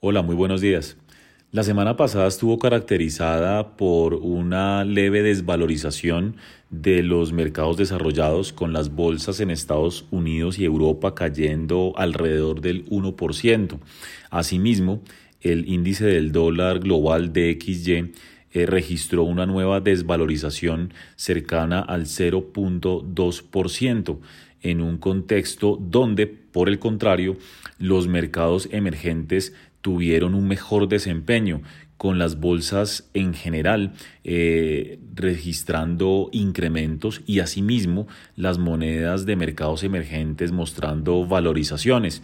Hola, muy buenos días. La semana pasada estuvo caracterizada por una leve desvalorización de los mercados desarrollados con las bolsas en Estados Unidos y Europa cayendo alrededor del 1%. Asimismo, el índice del dólar global DXY eh, registró una nueva desvalorización cercana al 0.2% en un contexto donde, por el contrario, los mercados emergentes tuvieron un mejor desempeño con las bolsas en general eh, registrando incrementos y asimismo las monedas de mercados emergentes mostrando valorizaciones.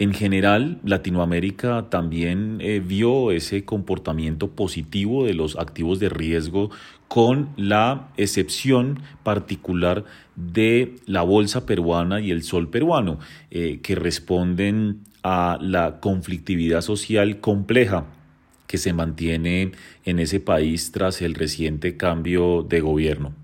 En general, Latinoamérica también eh, vio ese comportamiento positivo de los activos de riesgo con la excepción particular de la bolsa peruana y el sol peruano, eh, que responden a la conflictividad social compleja que se mantiene en ese país tras el reciente cambio de gobierno.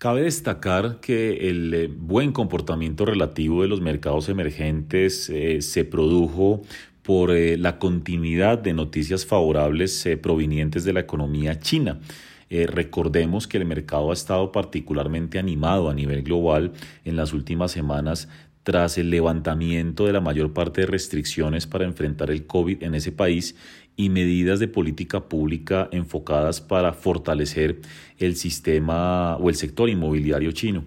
Cabe destacar que el eh, buen comportamiento relativo de los mercados emergentes eh, se produjo por eh, la continuidad de noticias favorables provenientes de la economía china. recordemos que el mercado ha estado particularmente animado a nivel global en las últimas semanas tras el levantamiento de la mayor parte de restricciones para enfrentar el COVID en ese país y medidas de política pública enfocadas para fortalecer el sistema o el sector inmobiliario chino.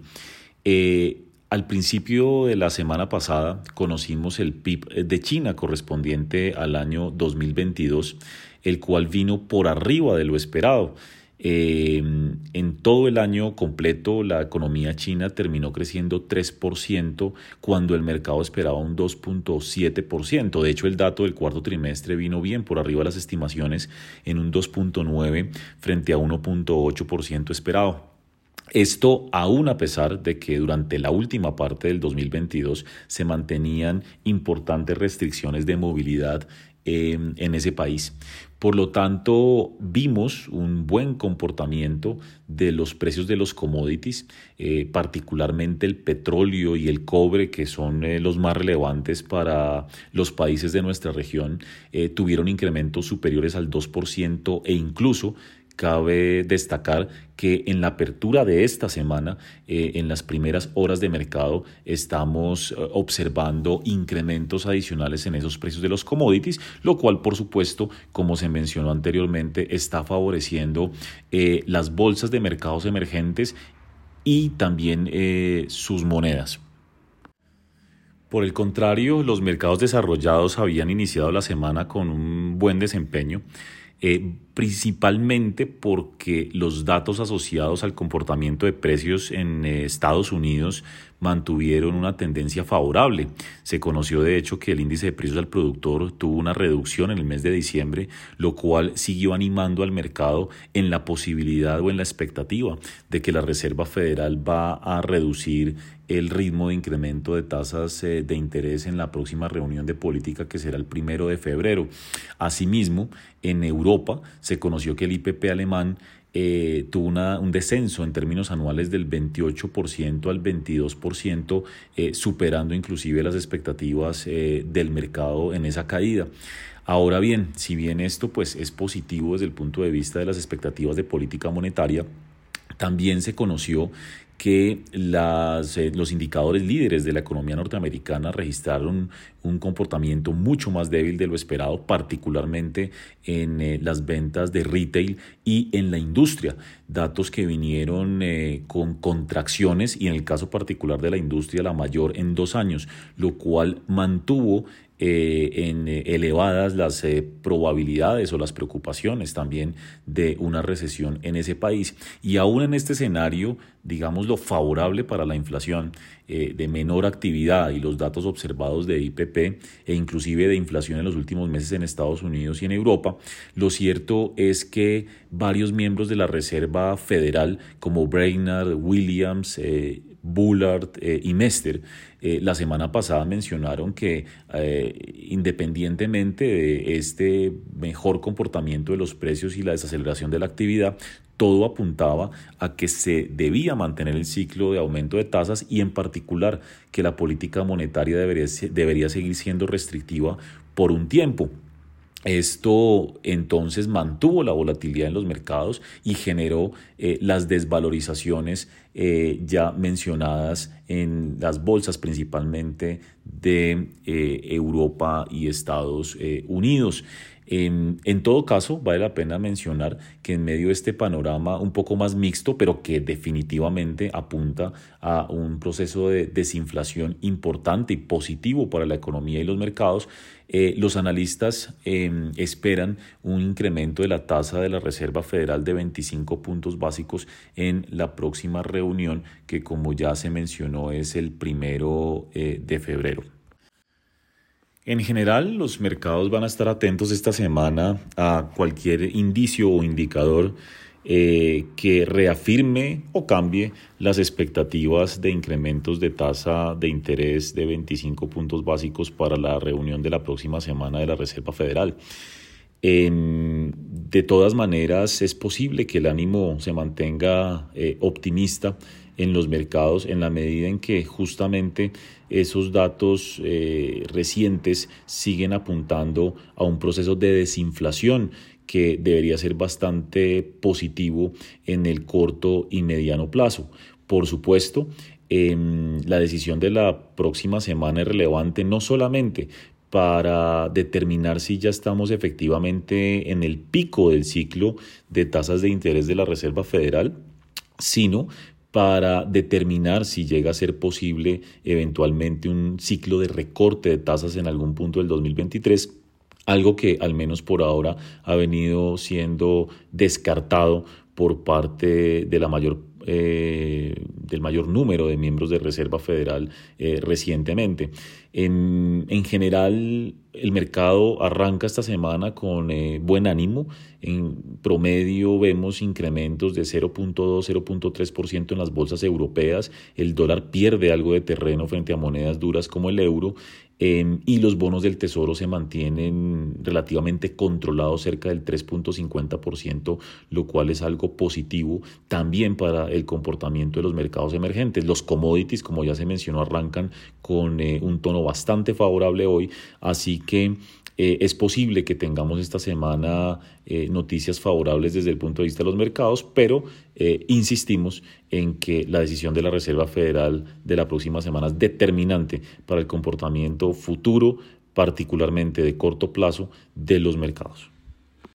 Eh, al principio de la semana pasada conocimos el PIB de China correspondiente al año 2022, el cual vino por arriba de lo esperado. Em, en todo el año completo, la economía china terminó creciendo 3% cuando el mercado esperaba un 2.7%. De hecho, el dato del cuarto trimestre vino bien por arriba de las estimaciones en un 2.9% frente a 1.8% esperado. Esto aún a pesar de que durante la última parte del 2022 se mantenían importantes restricciones de movilidad em, en ese país. Por lo tanto, vimos un buen comportamiento de los precios de los commodities, eh, particularmente el petróleo y el cobre, que son eh, los más relevantes para los países de nuestra región, eh, tuvieron incrementos superiores al 2% e incluso Cabe destacar que en la apertura de esta semana, eh, en las primeras horas de mercado, estamos eh, observando incrementos adicionales en esos precios de los commodities, lo cual, por supuesto, como se mencionó anteriormente, está favoreciendo eh, las bolsas de mercados emergentes y también sus monedas. Por el contrario, los mercados desarrollados habían iniciado la semana con un buen desempeño eh, principalmente porque los datos asociados al comportamiento de precios en eh, Estados Unidos mantuvieron una tendencia favorable. Se conoció de hecho que el índice de precios al productor tuvo una reducción en el mes de diciembre, lo cual siguió animando al mercado en la posibilidad o en la expectativa de que la Reserva Federal va a reducir el ritmo de incremento de tasas eh, de interés en la próxima reunión de política que será el primero de febrero. Asimismo, en Europa se conoció que el IPP alemán eh, tuvo un descenso en términos anuales del 28% al 22%, eh, superando inclusive las expectativas del mercado en esa caída. Ahora bien, si bien esto pues, es positivo desde el punto de vista de las expectativas de política monetaria, también se conoció que eh, los indicadores líderes de la economía norteamericana registraron un comportamiento mucho más débil de lo esperado, particularmente en eh, las ventas de retail y en la industria. Datos que vinieron eh, con contracciones y en el caso particular de la industria la mayor en dos años, lo cual mantuvo en elevadas las probabilidades o las preocupaciones también de una recesión en ese país. Y aún en este escenario, digamos, lo favorable para la inflación de menor actividad y los datos observados de IPP e inclusive de inflación en los últimos meses en Estados Unidos y en Europa, lo cierto es que varios miembros de la Reserva Federal como Brainerd, Williams, Bullard y Mester eh, la semana pasada mencionaron que eh, independientemente de este mejor comportamiento de los precios y la desaceleración de la actividad, todo apuntaba a que se debía mantener el ciclo de aumento de tasas y en particular que la política monetaria debería, seguir siendo restrictiva por un tiempo. Esto entonces mantuvo la volatilidad en los mercados y generó eh, las desvalorizaciones eh, ya mencionadas en las bolsas principalmente de eh, Europa y Estados Unidos. En, todo caso, vale la pena mencionar que en medio de este panorama un poco más mixto, pero que definitivamente apunta a un proceso de desinflación importante y positivo para la economía y los mercados, eh, los analistas em, esperan un incremento de la tasa de la Reserva Federal de 25 puntos básicos en la próxima reunión, que como ya se mencionó es el primero eh, de febrero. En general, los mercados van a estar atentos esta semana a cualquier indicio o indicador eh, que reafirme o cambie las expectativas de incrementos de tasa de interés de 25 puntos básicos para la reunión de la próxima semana de la Reserva Federal. De todas maneras, es posible que el ánimo se mantenga eh, optimista en los mercados en la medida en que justamente esos datos eh, recientes siguen apuntando a un proceso de desinflación que debería ser bastante positivo en el corto y mediano plazo. Por supuesto, em, la decisión de la próxima semana es relevante no solamente para determinar si ya estamos efectivamente en el pico del ciclo de tasas de interés de la Reserva Federal, sino para determinar si llega a ser posible eventualmente un ciclo de recorte de tasas en algún punto del 2023 algo que al menos por ahora ha venido siendo descartado por parte de la mayor eh, del mayor número de miembros de Reserva Federal eh, recientemente. En, en, general, el mercado arranca esta semana con eh, buen ánimo. En promedio vemos incrementos de 0.2, 0.3% en las bolsas europeas. El dólar pierde algo de terreno frente a monedas duras como el euro y los bonos del Tesoro se mantienen relativamente controlados cerca del 3.50%, lo cual es algo positivo también para el comportamiento de los mercados emergentes. Los commodities, como ya se mencionó, arrancan con eh, un tono bastante favorable hoy, así que eh, es posible que tengamos esta semana eh, noticias favorables desde el punto de vista de los mercados, pero eh, insistimos en que la decisión de la Reserva Federal de la próxima semana es determinante para el comportamiento futuro, particularmente de corto plazo, de los mercados.